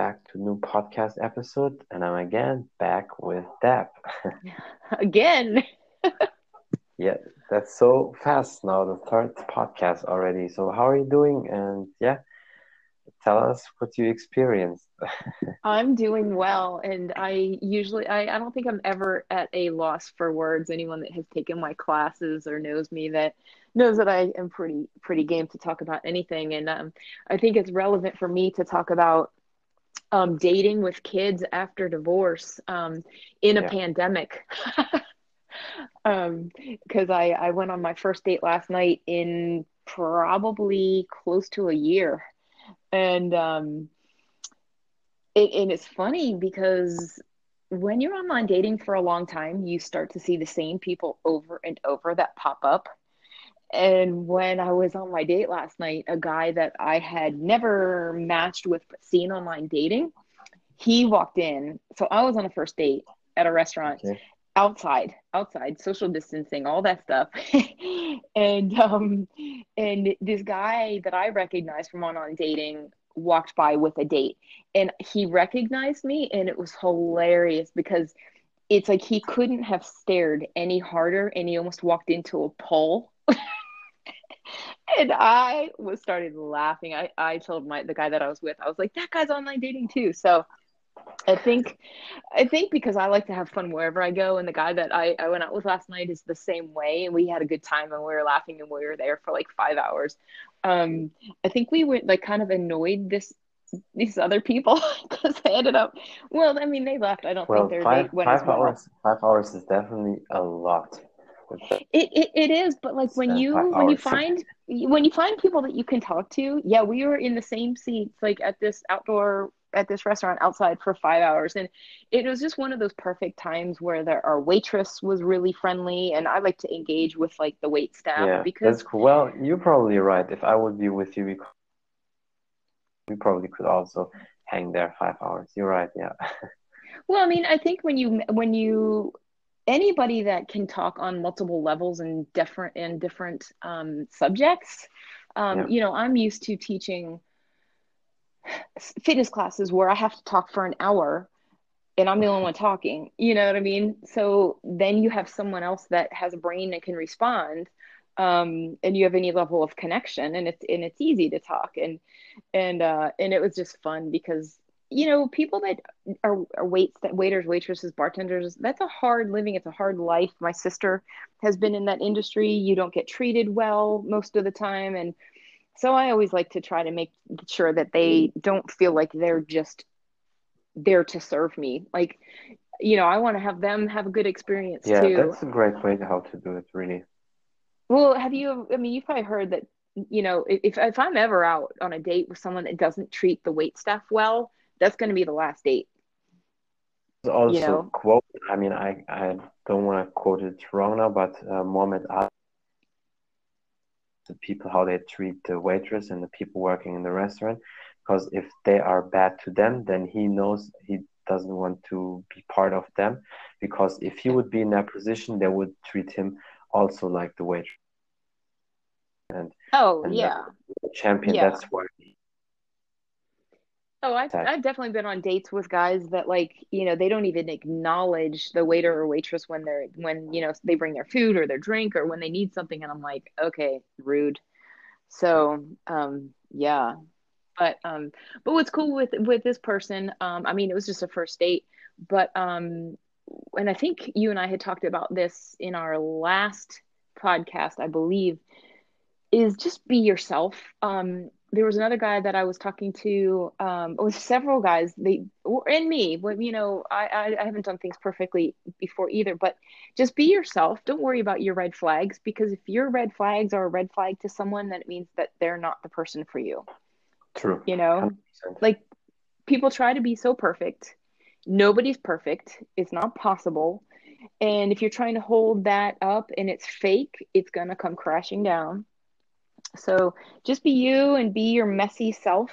back to new podcast episode, and I'm again back with Deb. again. yeah, that's so fast now. The third podcast already. So how are you doing? And yeah, tell us what you experienced. I'm doing well, and I usually I, I don't think I'm ever at a loss for words. Anyone that has taken my classes or knows me that knows that I am pretty pretty game to talk about anything, and um, I think it's relevant for me to talk about um, dating with kids after divorce um, in a yeah. pandemic. um because i i went on my first date last night in probably close to a year and um it, and it's funny because when you're online dating for a long time you start to see the same people over and over that pop up and when i was on my date last night a guy that i had never matched with but seen online dating he walked in. So i was on a first date at a restaurant okay. outside outside social distancing all that stuff. And um and this guy that i recognized from online dating walked by with a date. And he recognized me and it was hilarious because it's like he couldn't have stared any harder and he almost walked into a pole and i was started laughing i i told my the guy that i was with i was like that guy's online dating too so I think, I think because I like to have fun wherever I go, and the guy that I, I went out with last night is the same way, and we had a good time, and we were laughing, and we were there for like five hours. Um, I think we went like kind of annoyed this these other people because they ended up. Well, I mean, they left. I don't well, think they're five, five hours. Five hours is definitely a lot. It, it, it is, but like when you when you find when you find people that you can talk to, yeah, we were in the same seats like at this outdoor at this restaurant outside for five hours and it was just one of those perfect times where there, our waitress was really friendly and i like to engage with like the wait staff yeah, because that's cool. well you're probably right. If i would be with you we, we probably could also hang there five hours. You're right yeah. Well i mean i think when you when you anybody that can talk on multiple levels and different and different um, subjects um, yeah. you know i'm used to teaching fitness classes where I have to talk for an hour and I'm the only one talking. You know what I mean? So then you have someone else that has a brain that can respond. Um, and you have any level of connection and it's and it's easy to talk and and uh and it was just fun because you know people that are, are waits that waiters waitresses bartenders that's a hard living it's a hard life my sister has been in that industry you don't get treated well most of the time and so I always like to try to make sure that they don't feel like they're just there to serve me. Like, you know, I want to have them have a good experience yeah, too. that's a great way to how to do it, really. Well, have you? I mean, you've probably heard that. You know, if if I'm ever out on a date with someone that doesn't treat the wait staff well, that's going to be the last date. Also, you know? quote. I mean, I I don't want to quote it wrong now, but uh, Muhammad Ali the people how they treat the waitress and the people working in the restaurant because if they are bad to them then he knows he doesn't want to be part of them because if he would be in that position they would treat him also like the waitress and oh and yeah champion yeah. that's why Oh, I've, I've definitely been on dates with guys that like, you know, they don't even acknowledge the waiter or waitress when they're, when, you know, they bring their food or their drink or when they need something. And I'm like, okay, rude. So, um, yeah. But, um, but what's cool with, with this person, um, I mean, it was just a first date, but, um, and I think you and I had talked about this in our last podcast, I believe, is just be yourself. Um, there was another guy that I was talking to, um, with several guys, they and me. But you know, I, I, I haven't done things perfectly before either. But just be yourself. Don't worry about your red flags because if your red flags are a red flag to someone, then it means that they're not the person for you. True. You know, 100%. like people try to be so perfect. Nobody's perfect. It's not possible. And if you're trying to hold that up and it's fake, it's gonna come crashing down so just be you and be your messy self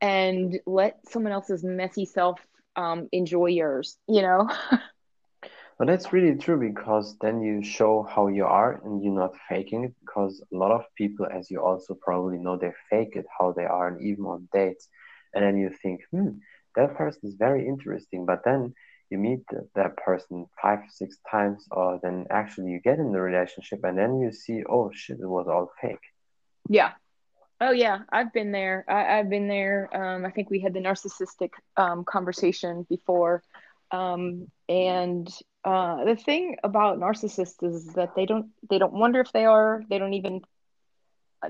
and let someone else's messy self um, enjoy yours, you know? But that's really true because then you show how you are and you're not faking it because a lot of people, as you also probably know, they fake it how they are and even on dates. And then you think, hmm, that person is very interesting, but then you meet that person five, six times, or then actually you get in the relationship, and then you see, oh shit, it was all fake. Yeah. Oh yeah, I've been there. I, have been there. Um, I think we had the narcissistic um, conversation before, um, and uh, the thing about narcissists is that they don't they don't wonder if they are. They don't even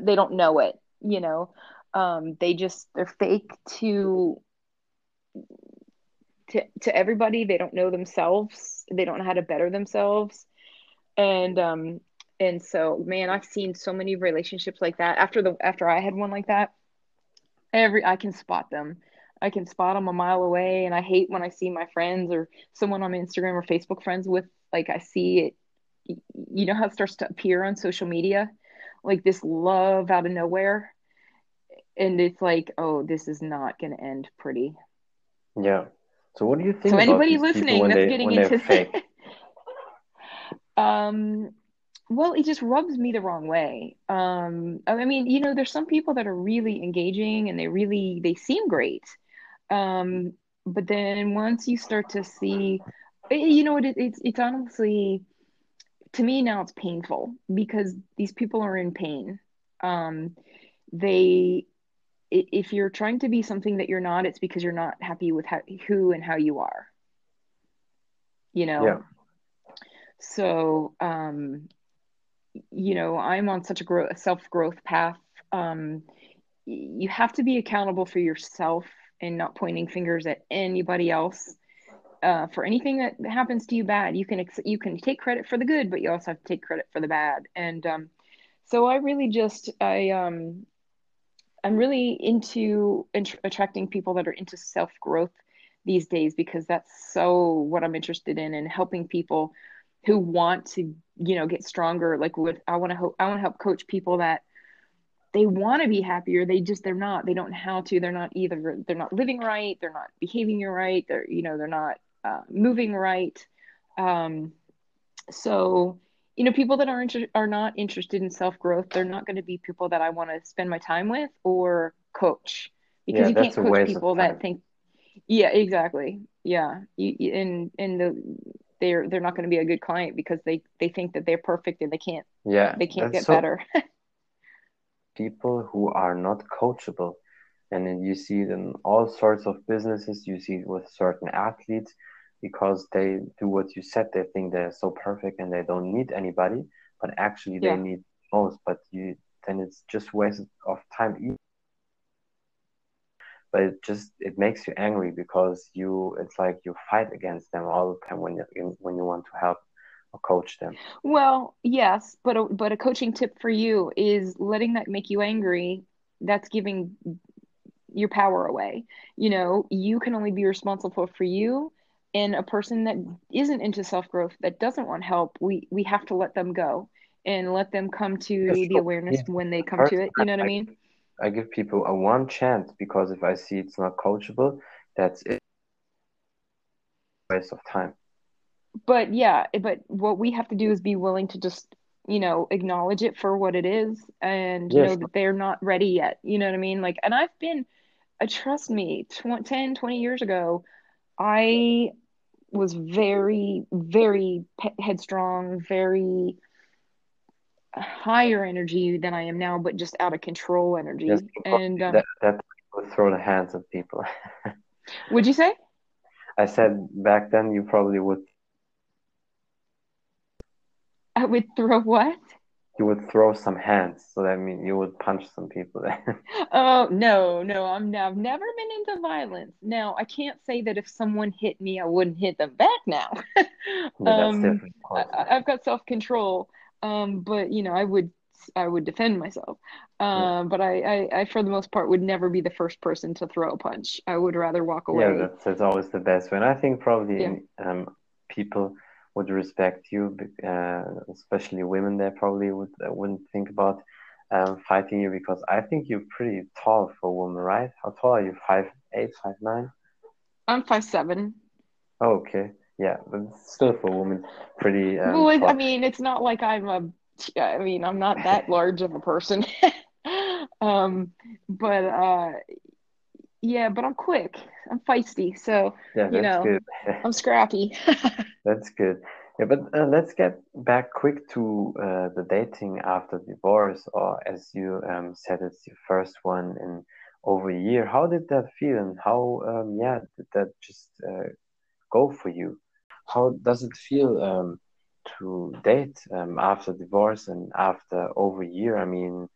they don't know it. You know, um, they just they're fake to to to everybody. They don't know themselves. They don't know how to better themselves, and um, and so man, I've seen so many relationships like that. After the after I had one like that, every I can spot them. I can spot them a mile away, and I hate when I see my friends or someone on Instagram or Facebook friends with like I see it. You know how it starts to appear on social media, like this love out of nowhere, and it's like, oh, this is not going to end pretty. Yeah. So what do you think? So anybody listening that's they, getting into fake? um, well, it just rubs me the wrong way. Um, I mean, you know, there's some people that are really engaging and they really they seem great, um, but then once you start to see, eh, you know, it, it's it's honestly to me now it's painful because these people are in pain. Um, they if you're trying to be something that you're not, it's because you're not happy with how, who and how you are. You know? Yeah. So, um, you know, I'm on such a, growth path. Um, you have to be accountable for yourself and not pointing fingers at anybody else. Uh, for anything that happens to you bad, you can ex- you can take credit for the good, but you also have to take credit for the bad. And um, so I really just I um, I'm really into int- attracting people that are into self growth these days because that's so what I'm interested in and helping people who want to you know get stronger like with I want to help I want to help coach people that they want to be happier. They just they're not they don't know how to. They're not either they're not living right. They're not behaving right. They're you know they're not uh, moving right. Um so you know people that are inter- are not interested in self growth they're not going to be people that I want to spend my time with or coach because yeah, you can't coach people that think yeah exactly. Yeah. You, and and the they're they're not going to be a good client because they they think that they're perfect and they can't yeah they can't get so better people who are not coachable and then you see it in all sorts of businesses you see it with certain athletes because they do what you said they think they're so perfect and they don't need anybody but actually yeah. they need most but you then it's just waste of time but it just it makes you angry because you it's like you fight against them all the time when you when you want to help or coach them. Well yes but a, but a coaching tip for you is letting that make you angry that's giving your power away. You know you can only be responsible for you and a person that isn't into self-growth that doesn't want help we we have to let them go and let them come to the awareness yeah. when they come to it. you know what i mean i give people a one chance because if i see it's not coachable that's it. Waste of time. But yeah but what we have to do is be willing to just you know acknowledge it for what it is and yes. know that they're not ready yet. You know what i mean? Like and i've been uh, trust me tw- 10 20 years ago i was very, very headstrong, very higher energy than I am now, but just out of control energy. Yes, and um, that, that would throw the hands of people. would you say? I said back then you probably would. I would throw what? you would throw some hands. So that means you would punch some people. oh no, no, I'm I've never been into violence. Now I can't say that if someone hit me, I wouldn't hit them back. Now, yeah, um, I, have got self control, um, but you know I would I would defend myself. Um, yeah. But I, I, I, for the most part, would never be the first person to throw a punch. I would rather walk away. Yeah, that's, that's always the best one. I think probably yeah. um, people would respect you, uh, especially women. They probably would uh, wouldn't think about um, fighting you because I think you're pretty tall for a woman, right? How tall are you? Five eight, five nine? I'm five seven. Oh, okay, yeah, but still for a woman, pretty. Um, well, I mean, it's not like I'm a. I mean, I'm not that large of a person. um, but uh, yeah, but I'm quick. I'm feisty, so Yeah, you know, good. I'm scrappy. That's good. Yeah, but uh, let's get back quick to uh, the dating after divorce, or as you um, said, it's your first one in over a year. How did that feel, and how, um, yeah, did that just uh, go for you? How does it feel um, to date um, after divorce and after over a year? I mean,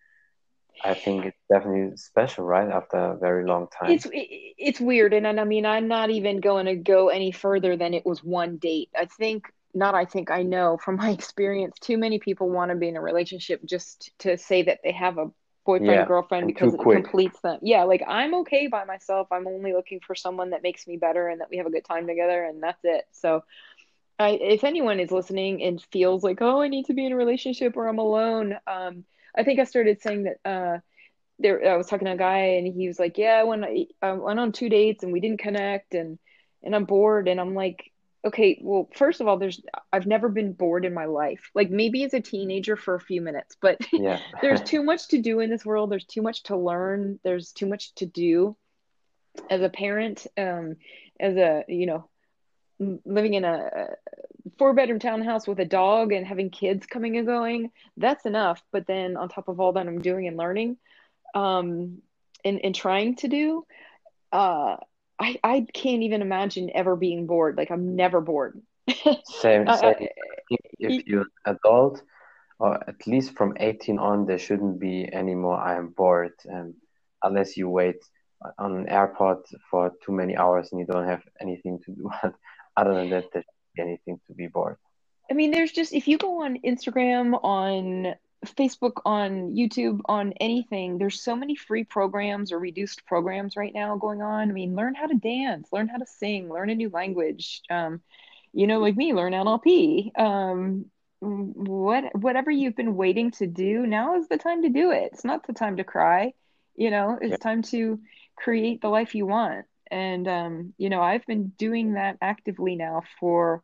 I think it's definitely special, right? After a very long time. It's it's weird, and, and I mean, I'm not even going to go any further than it was one date. I think not. I think I know from my experience. Too many people want to be in a relationship just to say that they have a boyfriend Yeah, girlfriend because it quick. completes them. Yeah, like I'm okay by myself. I'm only looking for someone that makes me better and that we have a good time together, and that's it. So, I if anyone is listening and feels like, oh, I need to be in a relationship or I'm alone, um, I think I started saying that. Uh, there I was talking to a guy and he was like, "Yeah, I I went on two dates and we didn't connect and and I'm bored." And I'm like, "Okay, well, first of all, there's I've never been bored in my life. Like maybe as a teenager for a few minutes, but Yeah, there's too much to do in this world. There's too much to learn. There's too much to do as a parent, um, as a, you know, living in a four bedroom townhouse with a dog and having kids coming and going. That's enough. But then on top of all that I'm doing and learning, um, and, and trying to do, uh, I, I can't even imagine ever being bored. Like I'm never bored. same, same. If you're an adult, or at least from 18 on, there shouldn't be any more I am bored, um, unless you wait on an airport for too many hours and you don't have anything to do. Other than that, there shouldn't be anything to be bored. I mean, there's just if you go on Instagram, on Facebook, on YouTube, on anything, there's so many free programs or reduced programs right now going on. I mean, learn how to dance, learn how to sing, learn a new language. Um, you know, like me, learn NLP. Um, what whatever you've been waiting to do, now is the time to do it. It's not the time to cry. You know, Yeah, it's time to create the life you want. And um, you know, I've been doing that actively now for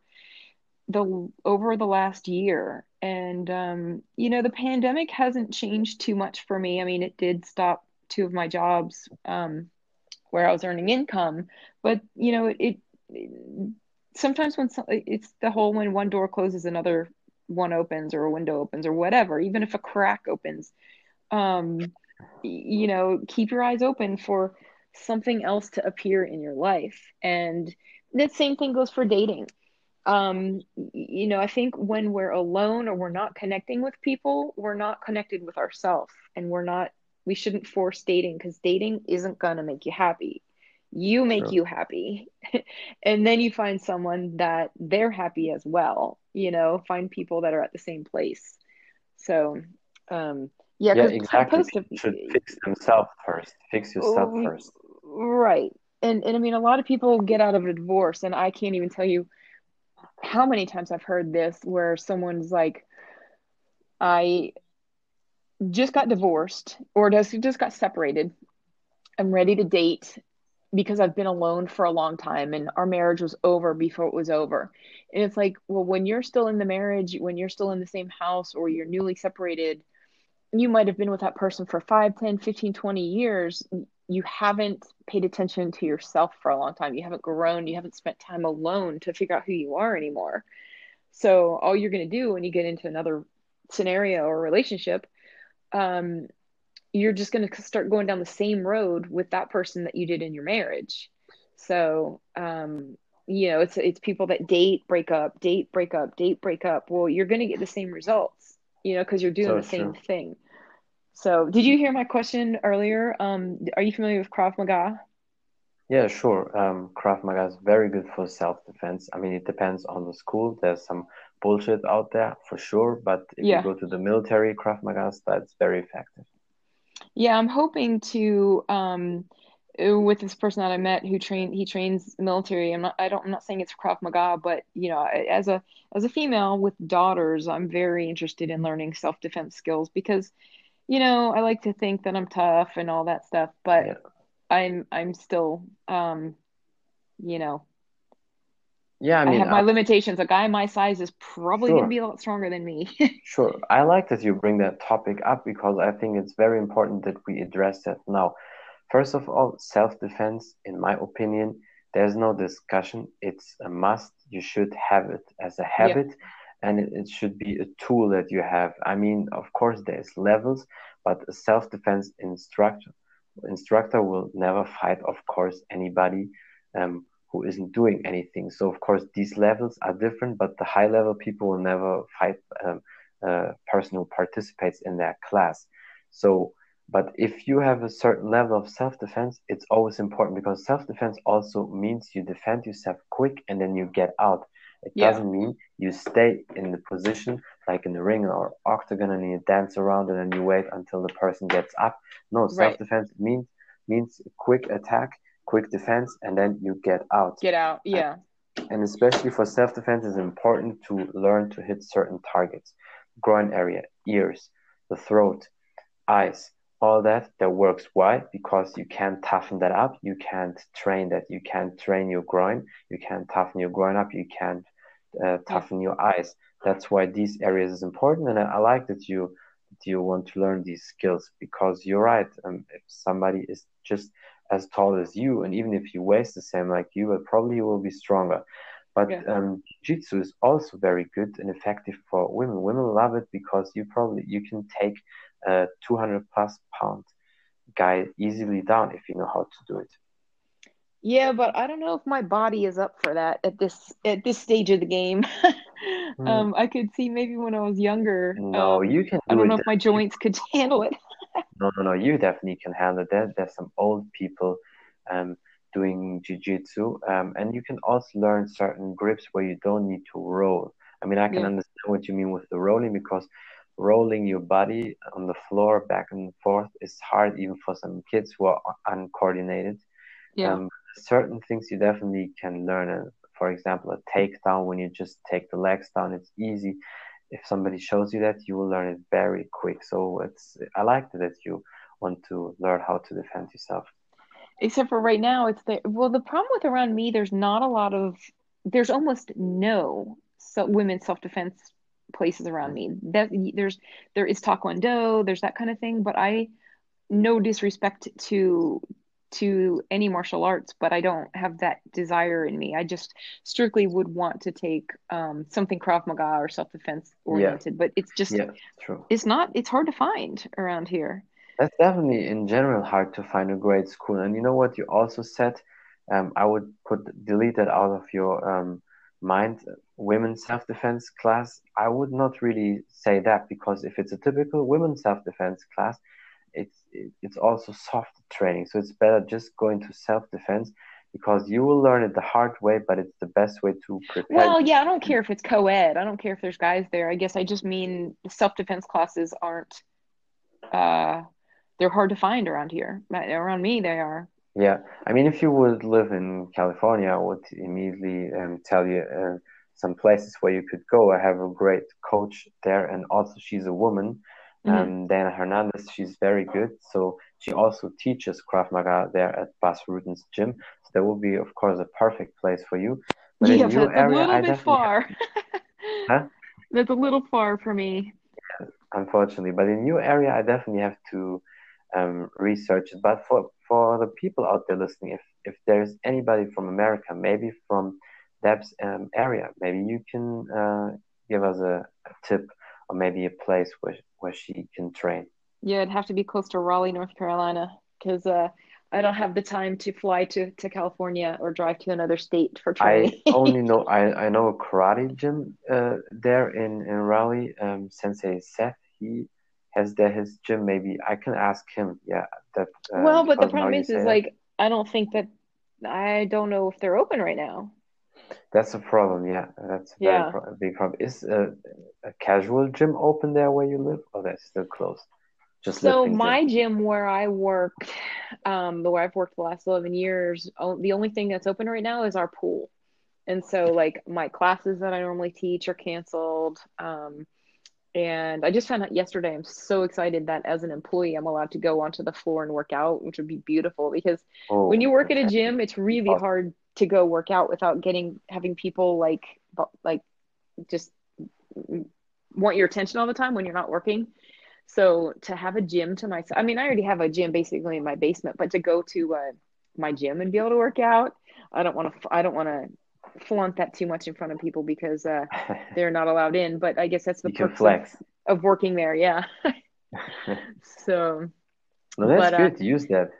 the over the last year. And um, you know, the pandemic hasn't changed too much for me. I mean, it did stop two of my jobs um, where I was earning income, but you know, it, it sometimes when it's the whole when one door closes, another one opens, or a window opens, or whatever. Even if a crack opens, um, you know, keep your eyes open for something else to appear in your life. And the same thing goes for dating um you know i think when we're alone or we're not connecting with people we're not connected with ourselves and we're not we shouldn't force dating because dating isn't going to make you happy you make true. you happy and then you find someone that they're happy as well you know find people that are at the same place so um yeah Yeah, exactly. post People should fix themselves first. Fix yourself first. right and and i mean a lot of people get out of a divorce and i can't even tell you how many times I've heard this where someone's like, I just got divorced or just, just got separated. I'm ready to date because I've been alone for a long time and our marriage was over before it was over. And it's like, well, when you're still in the marriage, when you're still in the same house or you're newly separated, you might have been with that person for 5, 10, 15, 20 years. You haven't paid attention to yourself for a long time. You haven't grown. You haven't spent time alone to figure out who you are anymore. So all you're going to do when you get into another scenario or relationship, um, you're just going to start going down the same road with that person that you did in your marriage. So, um, you know, it's it's people that date, break up, date, break up, date, break up. Well, you're going to get the same results, you know, because you're doing So the same true. thing. So, did you hear my question earlier? Um, are you familiar with Krav Maga? Yeah, sure. Um, Krav Maga is very good for self-defense. I mean, it depends on the school. There's some bullshit out there for sure, but if you go to the military Krav Maga, that's very effective. Yeah, I'm hoping to um uh, with this person that I met who train he trains military. I'm not I don't I'm not saying it's Krav Maga, but you know, as a as a female with daughters, I'm very interested in learning self-defense skills because, you know, I like to think that I'm tough and all that stuff, but Yeah. I'm I'm still um, you know, Yeah, I mean, I have my limitations. A guy my size is probably going to be a lot stronger than me. sure. I like that you bring that topic up because I think it's very important that we address that now. first of all, self-defense, in my opinion, there's no discussion. It's a must. You should have it as a habit. Yeah. And it, it should be a tool that you have. I mean, of course, there's levels, but a self-defense instructor instructor will never fight, of course, anybody um, who isn't doing anything. So, of course, these levels are different, but the high level people will never fight um, a person who participates in their class. So, but if you have a certain level of self defense, it's always important because self defense also means you defend yourself quick and then you get out. It yeah. doesn't mean you stay in the position like in the ring or octagon and you dance around and then you wait until the person gets up. No, self defense means means quick attack quick defense, and then you get out. Get out, yeah. And, and especially for self defense, it's important to learn to hit certain targets groin area, ears, the throat, eyes, all that that works. Why? Because you can't toughen that up. You can't train that. You can't train your groin. You can't toughen your groin up. You can't uh, toughen your eyes. That's why these areas is important. And I, I like that you that you want to learn these skills because you're right. Um, if somebody is just as tall as you, and even if he weighs the same like you, but probably will be stronger. But yeah. um, jiu-jitsu is also very good and effective for women. Women love it because you probably you can take a 200 plus pound guy easily down if you know how to do it. Yeah, but I don't know if my body is up for that at this at this stage of the game. mm. um, I could see maybe when I was younger. No, um, you can. Do I don't know if my joints could handle it no, no, no, you definitely can handle that. There's some old people um, doing jiu-jitsu um, and you can also learn certain grips where you don't need to roll. I mean, I can yeah. understand what you mean with the rolling because rolling your body on the floor back and forth is hard even for some kids who are uncoordinated. Yeah. Um, certain things you definitely can learn. Uh, for example, a takedown when you just take the legs down, it's easy if somebody shows you that, you will learn it very quick. So it's I like that you want to learn how to defend yourself. Except for right now, it's the well. The problem with around me, there's not a lot of, there's almost no so women's self defense places around me. That there's there is Taekwondo, there's that kind of thing, but I, no disrespect to to any martial arts, but I don't have that desire in me. I just strictly would want to take um, something Krav Maga or self defense oriented, yeah. but it's just yeah, true. It's not. It's hard to find around here. That's definitely in general hard to find a great school. And you know what you also said? Um, I would put delete that out of your um, mind. Women's self defense class. I would not really say that because if it's a typical women's self defense class, it's it's also soft training. So it's better just going to self defense because you will learn it the hard way, but it's the best way to prepare. Well, yeah, I don't care if it's co ed. I don't care if there's guys there. I guess I just mean self defense classes aren't. Uh, they're hard to find around here. Around me, they are. Yeah, I mean, if you would live in California, I would immediately um, tell you uh, some places where you could go. I have a great coach there, and also she's a woman Mm-hmm. Um, Dana Hernandez, she's very good. So she also teaches Krav Maga there at Bas Rutten's gym. So that will be, of course, a perfect place for you. But yeah, in your area, a little I bit far. huh? That's a little far for me. Yeah, unfortunately, but in your area, I definitely have to um, research it. But for for the people out there listening, if if there's anybody from America, maybe from Deb's um, area, maybe you can uh, give us a, a tip or maybe a place where where she can train. Yeah, it'd have to be close to Raleigh, North Carolina, because uh, I don't have the time to fly to, to California or drive to another state for training. I only know I, I know a karate gym uh, there in in Raleigh. Um, Sensei Seth, he has there his gym. Maybe I can ask him. Yeah, that. Uh, well, but the problem is, is like I don't think that I don't know if they're open right now. That's a problem. Yeah, that's a yeah. Pro- big problem. Is a, a, casual gym open there where you live, or that's still closed? Just so my gym. gym where I work, um, the where I've worked the last eleven years, the only thing that's open right now is our pool, and so like my classes that I normally teach are canceled. Um, and I just found out yesterday. I'm so excited that as an employee, I'm allowed to go onto the floor and work out, which would be beautiful. Because oh, when you work okay. at a gym, it's really hard to go work out without getting having people like like just want your attention all the time when you're not working. So to have a gym to myself, I mean, I already have a gym basically in my basement, but to go to uh, my gym and be able to work out, I don't want to. I don't want to flaunt that too much in front of people because uh, they're not allowed in. But I guess that's the flex of, of working there. Yeah. so. No, that's but, good. Uh, Use that.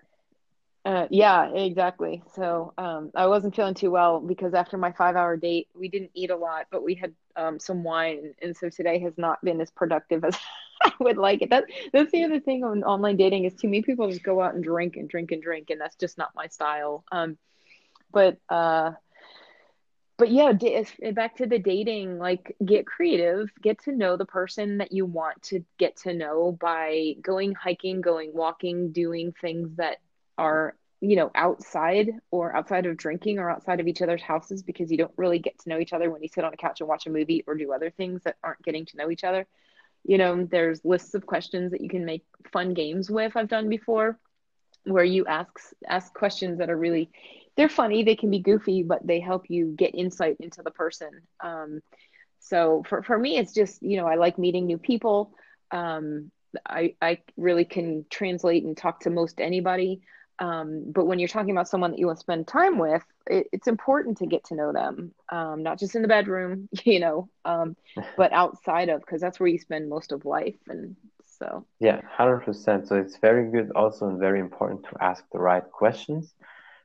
Uh, yeah, exactly. So um, I wasn't feeling too well because after my five hour date, we didn't eat a lot, but we had um, some wine. And so today has not been as productive as I would like it. That, that's the other thing on online dating is too many people just go out and drink and drink and drink. And that's just not my style. Um, but, uh, but yeah, eh, back to the dating, like get creative, get to know the person that you want to get to know by going hiking, going walking, doing things that are you know outside or outside of drinking or outside of each other's houses because you don't really get to know each other when you sit on a couch and watch a movie or do other things that aren't getting to know each other. You know there's lists of questions that you can make fun games with i've done before where you ask ask questions that are really they're funny they can be goofy but they help you get insight into the person. Um, so for, for me it's just you know i like meeting new people. Um, I, I really can translate and talk to most anybody. Um, but when you're talking about someone that you want to spend time with, it, it's important to get to know them, um, not just in the bedroom, you know, um, but outside of, because that's where you spend most of life. And so, yeah, 100%. So it's very good, also, and very important to ask the right questions.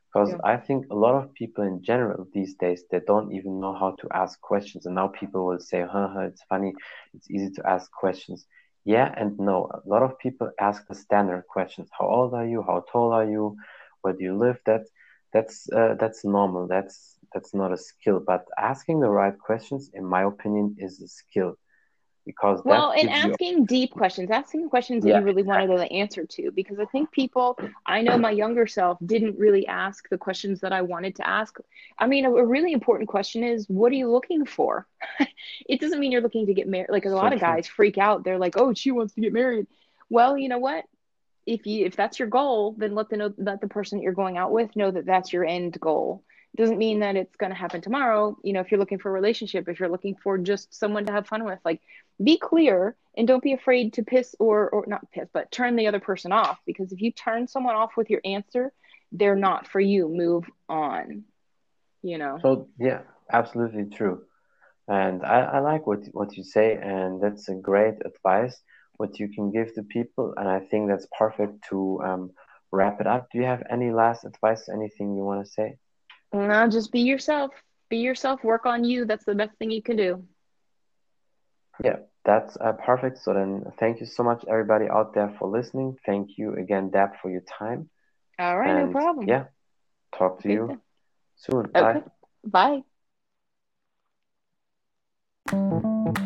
Because yeah. I think a lot of people in general these days, they don't even know how to ask questions. And now people will say, huh, huh it's funny, it's easy to ask questions yeah and no. A lot of people ask the standard questions: How old are you? How tall are you? Where do you live? That that's uh, that's normal. That's that's not a skill. But asking the right questions, in my opinion, is a skill because well in asking you... deep questions asking questions that yeah, you really want to know the answer to because i think people i know my younger self didn't really ask the questions that i wanted to ask. I mean a, a really important question is what are you looking for? It doesn't mean you're looking to get married like a lot of guys freak out. They're like oh she wants to get married. Well you know what? If you if that's your goal then let the know let the person that you're going out with know that that's your end goal doesn't mean that it's going to happen tomorrow. You know if you're looking for a relationship if you're looking for just someone to have fun with like be clear and don't be afraid to piss or or not piss but turn the other person off because if you turn someone off with your answer they're not for you. Move on you know? So yeah absolutely true. And i, I like what what you say and that's a great advice what you can give to people and i think that's perfect to um, wrap it up. Do you have any last advice anything you want to say no just be yourself be yourself work on you that's the best thing you can do yeah, that's uh, perfect. So then, thank you so much, everybody out there, for listening. Thank you again, Deb, for your time. All right, and, no problem. Yeah, talk to you soon. Okay. Bye. Bye.